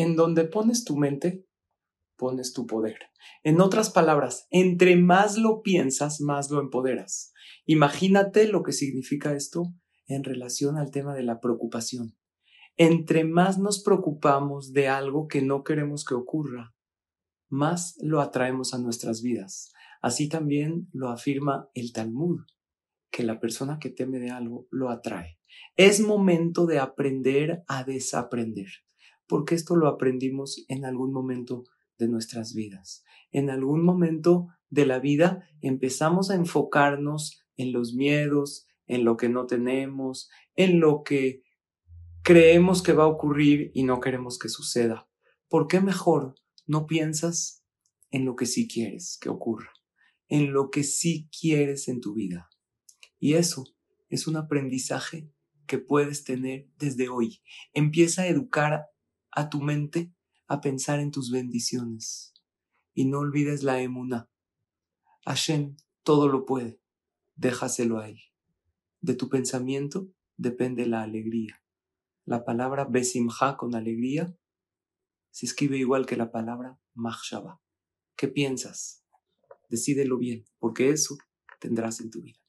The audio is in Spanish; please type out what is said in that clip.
En donde pones tu mente, pones tu poder. En otras palabras, entre más lo piensas, más lo empoderas. Imagínate lo que significa esto en relación al tema de la preocupación. Entre más nos preocupamos de algo que no queremos que ocurra, más lo atraemos a nuestras vidas. Así también lo afirma el Talmud, que la persona que teme de algo lo atrae. Es momento de aprender a desaprender, porque esto lo aprendimos en algún momento de nuestras vidas. En algún momento de la vida empezamos a enfocarnos en los miedos, en lo que no tenemos, en lo que creemos que va a ocurrir y no queremos que suceda. ¿Por qué mejor no piensas en lo que sí quieres que ocurra? En lo que sí quieres en tu vida. Y eso es un aprendizaje que puedes tener desde hoy. Empieza a educar a tu mente a pensar en tus bendiciones. Y no olvides la emuna. Hashem todo lo puede. Déjaselo a él. De tu pensamiento depende la alegría. La palabra besimha con alegría se escribe igual que la palabra machshava. ¿Qué piensas? Decídelo bien, porque eso tendrás en tu vida.